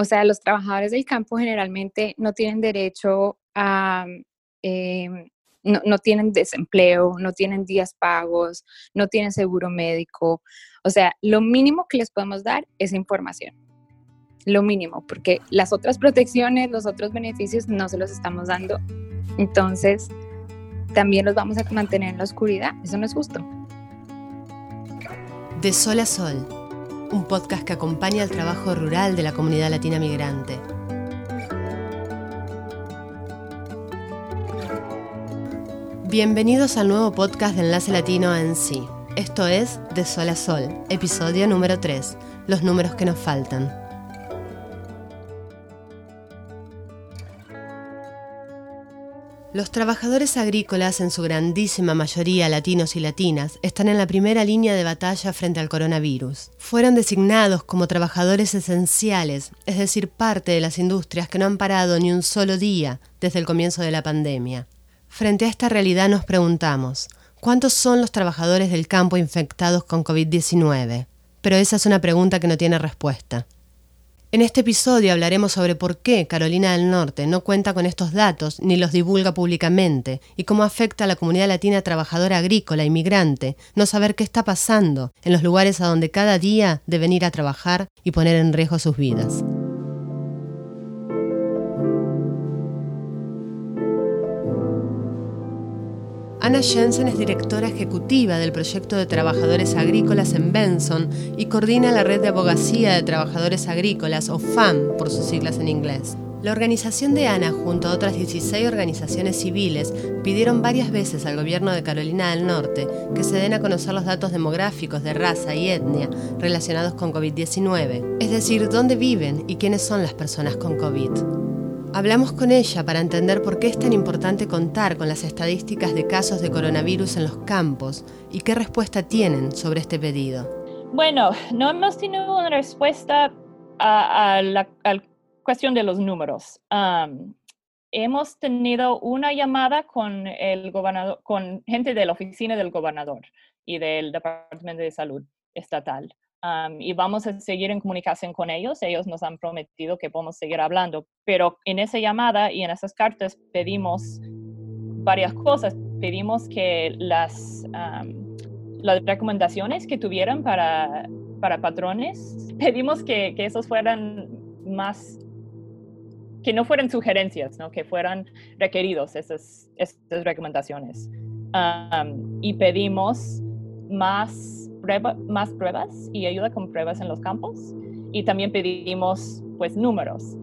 O sea, los trabajadores del campo generalmente no tienen derecho a, em, no, no, tienen desempleo, no tienen días pagos, no tienen seguro médico. O sea, lo mínimo que les podemos dar es información. Lo mínimo, porque las otras protecciones, los otros beneficios no se los estamos dando. Entonces, también los vamos a mantener en la oscuridad. Eso no es justo. De Sol a Sol, un podcast que acompaña el trabajo rural de la comunidad latina migrante. Bienvenidos al nuevo podcast de Enlace Latino en sí. Esto es De Sol a Sol, episodio número 3, los números que nos faltan. Los trabajadores agrícolas, en su grandísima mayoría latinos y latinas, están en la primera línea de batalla frente al coronavirus. Fueron designados como trabajadores esenciales, es decir, parte de las industrias que no han parado ni un solo día desde el comienzo de la pandemia. Frente a esta realidad nos preguntamos, ¿cuántos son los trabajadores del campo infectados con COVID-19? Pero esa es una pregunta que no tiene respuesta. En este episodio hablaremos sobre por qué Carolina del Norte no cuenta con estos datos ni los divulga públicamente y cómo afecta a la comunidad latina trabajadora agrícola y migrante no saber qué está pasando en los lugares a donde cada día deben ir a trabajar y poner en riesgo sus vidas. Ana Jensen es directora ejecutiva del proyecto de trabajadores agrícolas en Benson y coordina la red de abogacía de trabajadores agrícolas, o FAM por sus siglas en inglés. La organización de Ana, junto a otras 16 organizaciones civiles, pidieron varias veces al gobierno de Carolina del Norte que se den a conocer los datos demográficos de raza y etnia relacionados con COVID-19, es decir, dónde viven y quiénes son las personas con COVID. Hablamos con ella para entender por qué es tan importante contar con las estadísticas de casos de coronavirus en los campos y qué respuesta tienen sobre este pedido. Bueno, no hemos tenido una respuesta a, la, cuestión de los números. hemos tenido una llamada con el gobernador, con gente de la oficina del gobernador y del Departamento de Salud estatal y vamos a seguir en comunicación con ellos. Ellos nos han prometido que podemos seguir hablando, pero en esa llamada y en esas cartas pedimos varias cosas. Pedimos que las, las recomendaciones que tuvieran para, para patrones, pedimos que, que esos fueran más que no fueran sugerencias, ¿no? que fueran requeridos esas, esas recomendaciones. y pedimos más más pruebas y ayuda con pruebas en los campos. Y también pedimos pues números.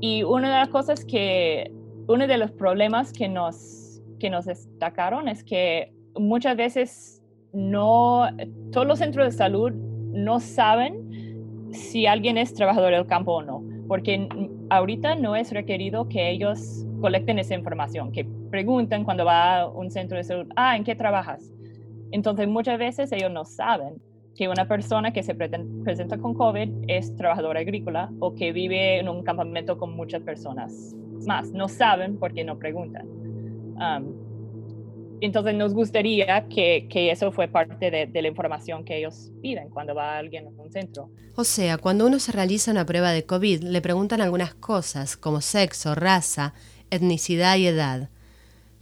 Y una de las cosas que, uno de los problemas que nos, que nos destacaron es que muchas veces no, todos los centros de salud no saben si alguien es trabajador del campo o no, porque ahorita no es requerido que ellos colecten esa información, que pregunten cuando va a un centro de salud, ah, ¿en qué trabajas? Entonces, muchas veces ellos no saben que una persona que se presenta con COVID es trabajadora agrícola o que vive en un campamento con muchas personas más. No saben porque no preguntan. entonces nos gustaría que, eso fue parte de, de, la información que ellos piden cuando va alguien a un centro. O sea, cuando uno se realiza una prueba de COVID, le preguntan algunas cosas como sexo, raza, etnicidad y edad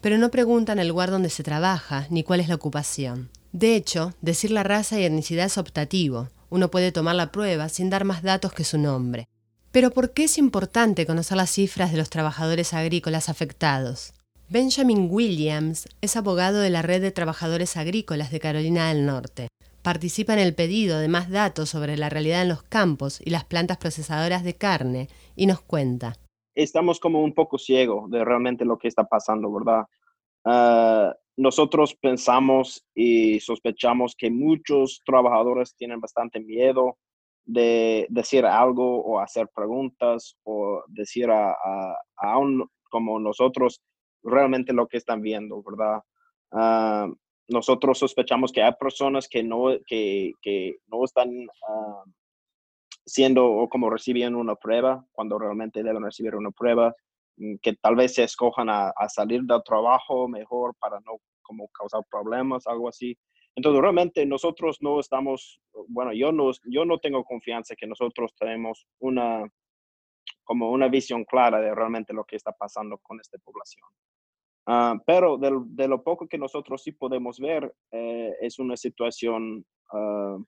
pero no preguntan el lugar donde se trabaja ni cuál es la ocupación. De hecho, decir la raza y etnicidad es optativo. Uno puede tomar la prueba sin dar más datos que su nombre. Pero ¿por qué es importante conocer las cifras de los trabajadores agrícolas afectados? Benjamin Williams es abogado de la Red de Trabajadores Agrícolas de Carolina del Norte. Participa en el pedido de más datos sobre la realidad en los campos y las plantas procesadoras de carne y nos cuenta estamos como un poco ciegos de realmente lo que está pasando, ¿verdad? Ah, nosotros pensamos y sospechamos que muchos trabajadores tienen bastante miedo de decir algo o hacer preguntas o decir a, a, como nosotros realmente lo que están viendo, ¿verdad? Ah, nosotros sospechamos que hay personas que no, que, que no están uh, siendo o como recibiendo una prueba cuando realmente deben recibir una prueba, que tal vez se escojan a, salir del trabajo mejor para no como causar problemas, algo así. Entonces, realmente nosotros no estamos, bueno, yo no, yo no tengo confianza que nosotros tenemos una, como una visión clara de realmente lo que está pasando con esta población. Ah, pero de, lo poco que nosotros sí podemos ver, eh, es una situación ah,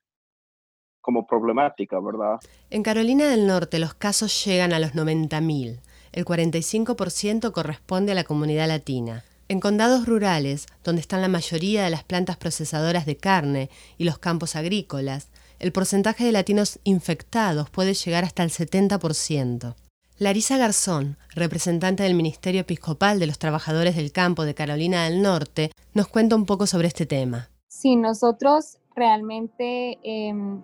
como problemática, ¿verdad? En Carolina del Norte los casos llegan a los 90.000. El 45% corresponde a la comunidad latina. En condados rurales, donde están la mayoría de las plantas procesadoras de carne y los campos agrícolas, el porcentaje de latinos infectados puede llegar hasta el 70%. Larisa Garzón, representante del Ministerio Episcopal de los Trabajadores del Campo de Carolina del Norte, nos cuenta un poco sobre este tema. Sí, nosotros realmente em,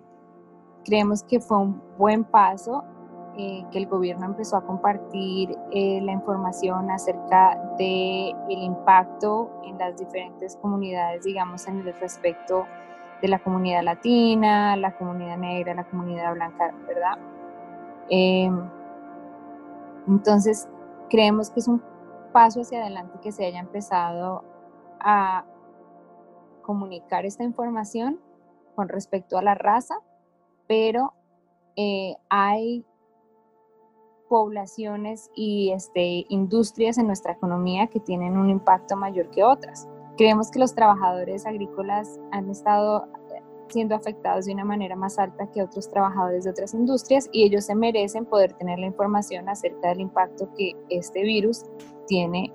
creemos que fue un buen paso eh, que el gobierno empezó a compartir eh, la información acerca del el impacto en las diferentes comunidades, digamos, en el respecto de la comunidad latina, la comunidad negra, la comunidad blanca, ¿verdad? Em, entonces, creemos que es un paso hacia adelante que se haya empezado a comunicar esta información con respecto a la raza, pero eh, hay poblaciones y este, industrias en nuestra economía que tienen un impacto mayor que otras. Creemos que los trabajadores agrícolas han estado siendo afectados de una manera más alta que otros trabajadores de otras industrias y ellos se merecen poder tener la información acerca del impacto que este virus tiene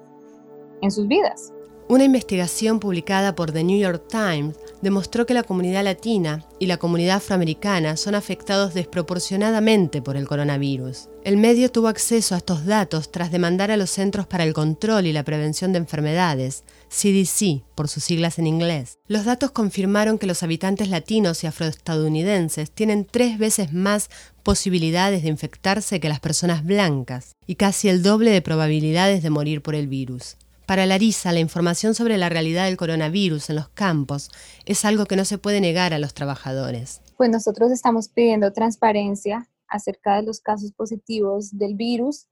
en sus vidas. Una investigación publicada por The New York Times demostró que la comunidad latina y la comunidad afroamericana son afectados desproporcionadamente por el coronavirus. El medio tuvo acceso a estos datos tras demandar a los Centros para el Control y la Prevención de Enfermedades, CDC por sus siglas en inglés. Los datos confirmaron que los habitantes latinos y afroestadounidenses tienen tres veces más posibilidades de infectarse que las personas blancas y casi el doble de probabilidades de morir por el virus. Para Larisa, la información sobre la realidad del coronavirus en los campos es algo que no se puede negar a los trabajadores. Pues nosotros estamos pidiendo transparencia acerca de los casos positivos del virus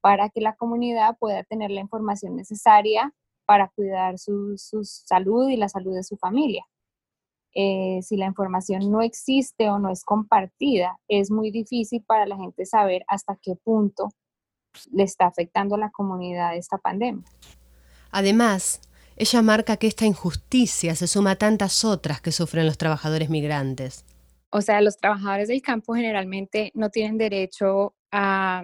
para que la comunidad pueda tener la información necesaria para cuidar su, salud y la salud de su familia. Eh, si la información no existe o no es compartida, es muy difícil para la gente saber hasta qué punto le está afectando a la comunidad esta pandemia. Además, ella marca que esta injusticia se suma a tantas otras que sufren los trabajadores migrantes. O sea, los trabajadores del campo generalmente no tienen derecho a,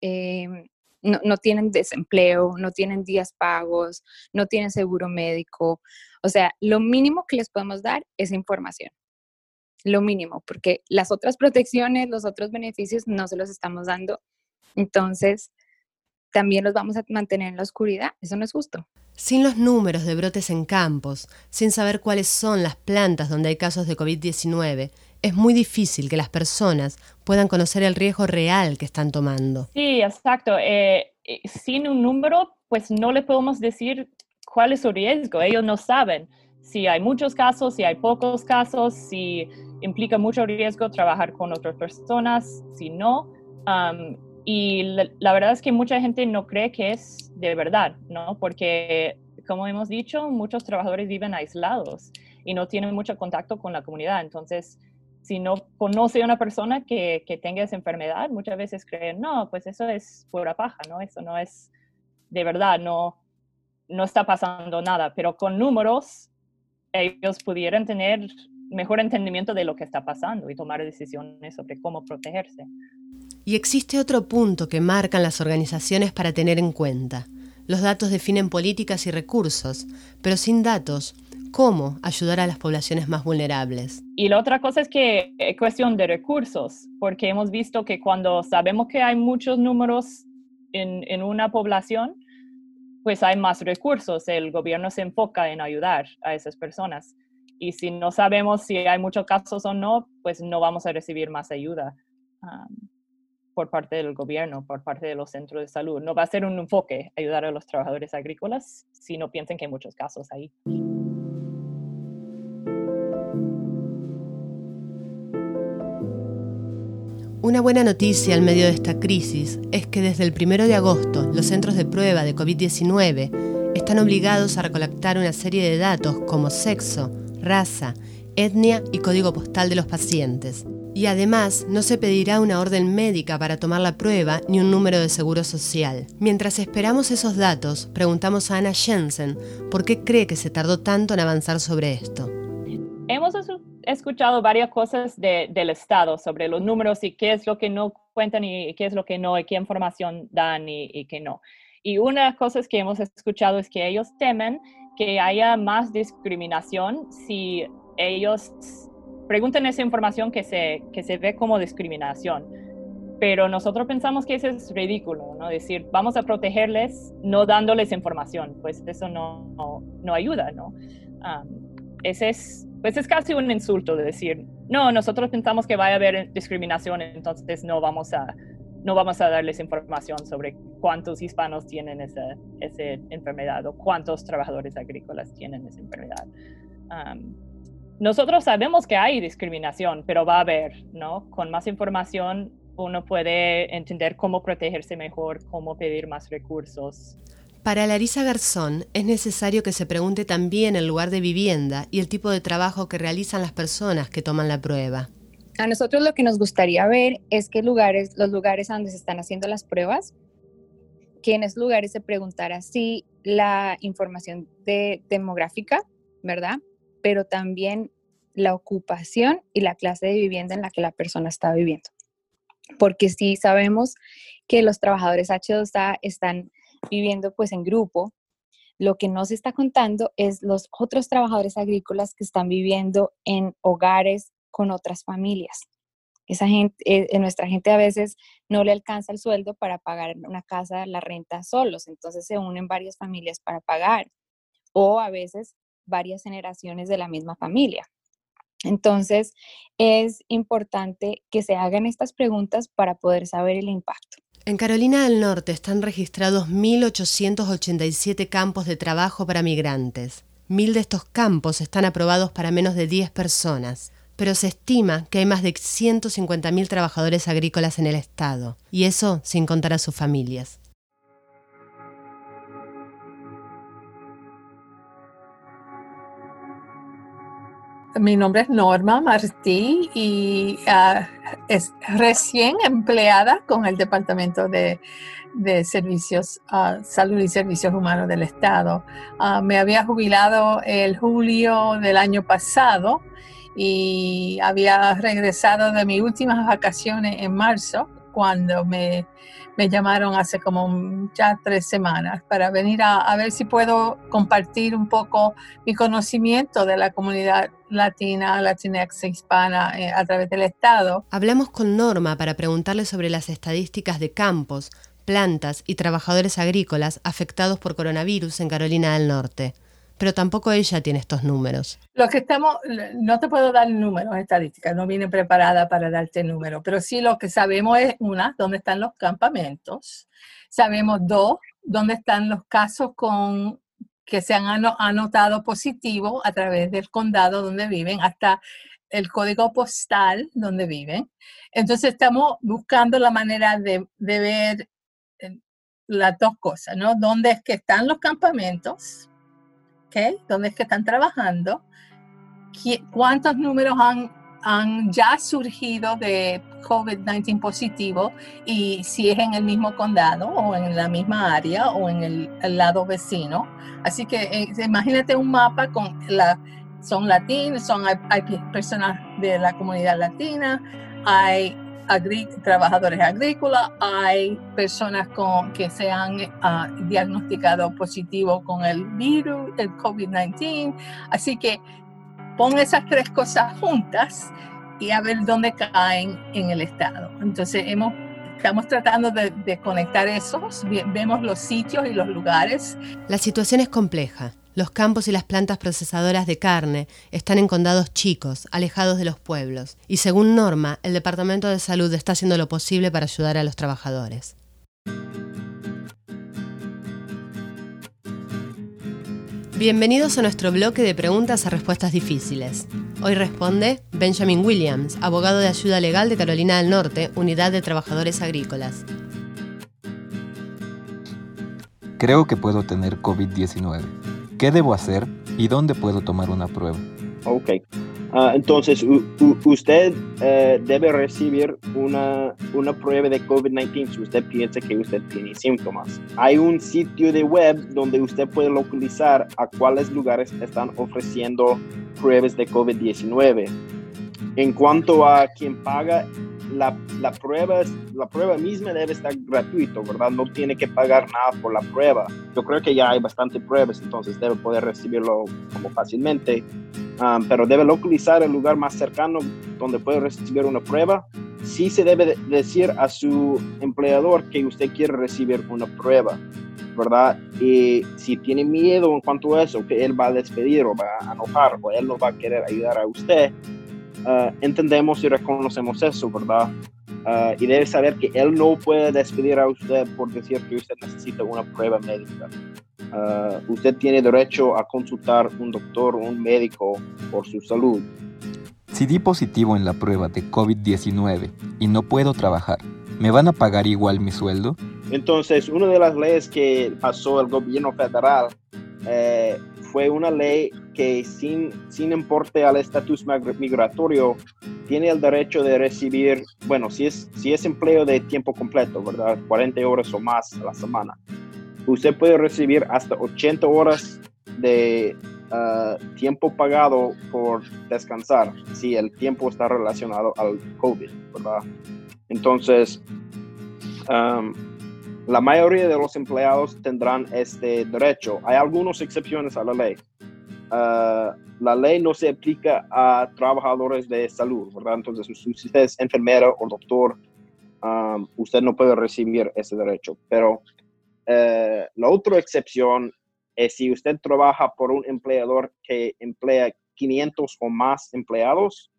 em, no, tienen desempleo, no tienen días pagos, no tienen seguro médico. O sea, lo mínimo que les podemos dar es información. Lo mínimo, porque las otras protecciones, los otros beneficios no se los estamos dando. Entonces, también los vamos a mantener en la oscuridad. Eso no es justo. Sin los números de brotes en campos, sin saber cuáles son las plantas donde hay casos de COVID-19, es muy difícil que las personas puedan conocer el riesgo real que están tomando. Sí, exacto. Eh, eh, sin un número, pues no le podemos decir cuál es su riesgo. Ellos no saben si hay muchos casos, si hay pocos casos, si implica mucho riesgo trabajar con otras personas, si no. Y la, verdad es que mucha gente no cree que es de verdad, ¿no? Porque, como hemos dicho, muchos trabajadores viven aislados y no tienen mucho contacto con la comunidad. Entonces, si no conoce a una persona que, que tenga esa enfermedad, muchas veces creen, no, pues eso es pura paja, ¿no? Eso no es de verdad, no, no está pasando nada. Pero con números, ellos pudieran tener mejor entendimiento de lo que está pasando y tomar decisiones sobre cómo protegerse. Y existe otro punto que marcan las organizaciones para tener en cuenta. Los datos definen políticas y recursos, pero sin datos, ¿cómo ayudar a las poblaciones más vulnerables? Y la otra cosa es que es cuestión de recursos, porque hemos visto que cuando sabemos que hay muchos números en, en una población, pues hay más recursos. El gobierno se enfoca en ayudar a esas personas. Y si no sabemos si hay muchos casos o no, pues no vamos a recibir más ayuda por parte del gobierno, por parte de los centros de salud. No va a ser un enfoque ayudar a los trabajadores agrícolas si no piensen que hay muchos casos ahí. Una buena noticia en medio de esta crisis es que desde el 1 de agosto los centros de prueba de COVID-19 están obligados a recolectar una serie de datos como sexo, raza, etnia y código postal de los pacientes. Y además, no se pedirá una orden médica para tomar la prueba ni un número de seguro social. Mientras esperamos esos datos, preguntamos a Ana Jensen por qué cree que se tardó tanto en avanzar sobre esto. Hemos escuchado varias cosas del Estado sobre los números y qué es lo que no cuentan y qué es lo que no y qué información dan y, y qué no. Y una de las cosas que hemos escuchado es que ellos temen que haya más discriminación si ellos preguntan esa información que se, que se ve como discriminación. Pero nosotros pensamos que eso es ridículo, ¿no? Decir, vamos a protegerles no dándoles información, pues eso no, no, ayuda, ¿no? ese es, pues es casi un insulto de decir, no, nosotros pensamos que va a haber discriminación, entonces no vamos a, no vamos a darles información sobre cuántos hispanos tienen esa, esa enfermedad o cuántos trabajadores agrícolas tienen esa enfermedad. Nosotros sabemos que hay discriminación, pero va a haber, ¿no? Con más información uno puede entender cómo protegerse mejor, cómo pedir más recursos. Para Larisa Garzón es necesario que se pregunte también el lugar de vivienda y el tipo de trabajo que realizan las personas que toman la prueba. A nosotros lo que nos gustaría ver es que lugares, los lugares donde se están haciendo las pruebas, que en esos lugares se preguntara si la información demográfica, ¿verdad? Pero también la ocupación y la clase de vivienda en la que la persona está viviendo. Porque si sabemos que los trabajadores H2A están viviendo pues en grupo, lo que no se está contando es los otros trabajadores agrícolas que están viviendo en hogares con otras familias. Esa gente, eh, nuestra gente a veces no le alcanza el sueldo para pagar una casa, la renta solos, entonces se unen varias familias para pagar o a veces varias generaciones de la misma familia. Entonces, es importante que se hagan estas preguntas para poder saber el impacto. En Carolina del Norte están registrados 1.887 campos de trabajo para migrantes. Mil de estos campos están aprobados para menos de 10 personas pero se estima que hay más de 150.000 trabajadores agrícolas en el estado, y eso sin contar a sus familias. Mi nombre es Norma Martí y ah, es recién empleada con el Departamento de, Servicios, uh, Salud y Servicios Humanos del Estado. Ah, me había jubilado el julio del año pasado y había regresado de mis últimas vacaciones en marzo cuando me, llamaron hace como ya tres semanas para venir a, ver si puedo compartir un poco mi conocimiento de la comunidad latina, latinex hispana eh, a través del Estado. Hablamos con Norma para preguntarle sobre las estadísticas de campos, plantas y trabajadores agrícolas afectados por coronavirus en Carolina del Norte pero tampoco ella tiene estos números. Lo que estamos, no te puedo dar números estadísticas, no vine preparada para darte números, pero sí lo que sabemos es, una, dónde están los campamentos, sabemos dos, dónde están los casos con que se han anotado positivos a través del condado donde viven, hasta el código postal donde viven. Entonces estamos buscando la manera de, de ver eh, las dos cosas, ¿no? ¿Dónde es que están los campamentos? ¿Dónde es que están trabajando? ¿Cuántos números han, han ya surgido de COVID-19 positivo y si es en el mismo condado o en la misma área o en el, lado vecino? Así que eh, imagínate un mapa con la, son latinos, son, hay personas de la comunidad latina, hay trabajadores agrícolas, hay personas con, que se han ah, diagnosticado positivo con el virus, el COVID-19. Así que pon esas tres cosas juntas y a ver dónde caen en el estado. Entonces hemos, estamos tratando de, de conectar esos, vemos los sitios y los lugares. La situación es compleja. Los campos y las plantas procesadoras de carne están en condados chicos, alejados de los pueblos, y según Norma, el Departamento de Salud está haciendo lo posible para ayudar a los trabajadores. Bienvenidos a nuestro bloque de preguntas a respuestas difíciles. Hoy responde Benjamin Williams, abogado de ayuda legal de Carolina del Norte, Unidad de Trabajadores Agrícolas. Creo que puedo tener COVID-19. ¿Qué debo hacer y dónde puedo tomar una prueba? Ok. Ah, entonces, usted eh, debe recibir una, una prueba de COVID-19 si usted piensa que usted tiene síntomas. Hay un sitio de web donde usted puede localizar a cuáles lugares están ofreciendo pruebas de COVID-19. En cuanto a quien paga, la, la, prueba, la prueba misma debe estar gratuito, ¿verdad? No tiene que pagar nada por la prueba. Yo creo que ya hay bastante pruebas, entonces debe poder recibirlo como fácilmente. Ah, pero debe localizar el lugar más cercano donde puede recibir una prueba. Sí se debe decir a su empleador que usted quiere recibir una prueba, ¿verdad? Y si tiene miedo en cuanto a eso, que él va a despedir o va a enojar o él no va a querer ayudar a usted, ah, entendemos y reconocemos eso, ¿verdad? Ah, y debe saber que él no puede despedir a usted por decir que usted necesita una prueba médica. Ah, usted tiene derecho a consultar un doctor o un médico por su salud. Si di positivo en la prueba de COVID-19 y no puedo trabajar, ¿me van a pagar igual mi sueldo? Entonces, una de las leyes que pasó el gobierno federal eh, fue una ley que sin, sin importe al estatus migratorio, tiene el derecho de recibir, bueno, si es, si es empleo de tiempo completo, ¿verdad? 40 horas o más a la semana usted puede recibir hasta 80 horas de ah, tiempo pagado por descansar si el tiempo está relacionado al COVID, ¿verdad? Entonces, la mayoría de los empleados tendrán este derecho. Hay algunas excepciones a la ley. Ah, la ley no se aplica a trabajadores de salud, ¿verdad? Entonces, si usted es enfermero o doctor, usted no puede recibir ese derecho. Pero eh, la otra excepción es si usted trabaja por un empleador que emplea 500 o más empleados,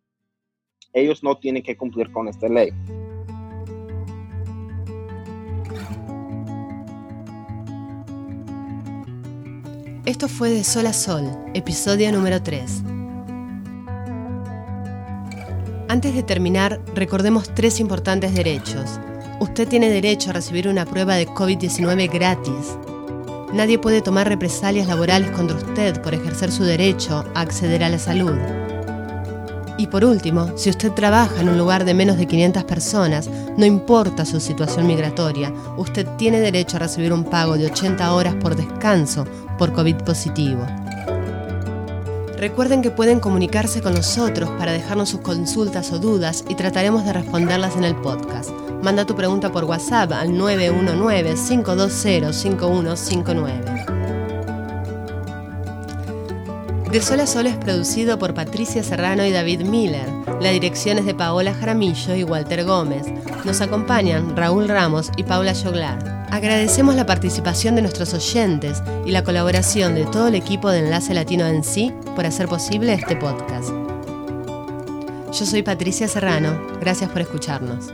ellos no tienen que cumplir con esta ley. Esto fue de Sol a Sol, episodio número 3. Antes de terminar, recordemos tres importantes derechos Usted tiene derecho a recibir una prueba de COVID-19 gratis. Nadie puede tomar represalias laborales contra usted por ejercer su derecho a acceder a la salud. Y por último, si usted trabaja en un lugar de menos de 500 personas, no importa su situación migratoria, usted tiene derecho a recibir un pago de 80 horas por descanso por COVID positivo. Recuerden que pueden comunicarse con nosotros para dejarnos sus consultas o dudas y trataremos de responderlas en el podcast. Manda tu pregunta por WhatsApp al 919-520-5159. De Sol a Sol es producido por Patricia Serrano y David Miller. La dirección es de Paola Jaramillo y Walter Gómez. Nos acompañan Raúl Ramos y Paula Joglar. Agradecemos la participación de nuestros oyentes y la colaboración de todo el equipo de Enlace Latino en sí por hacer posible este podcast. Yo soy Patricia Serrano. Gracias por escucharnos.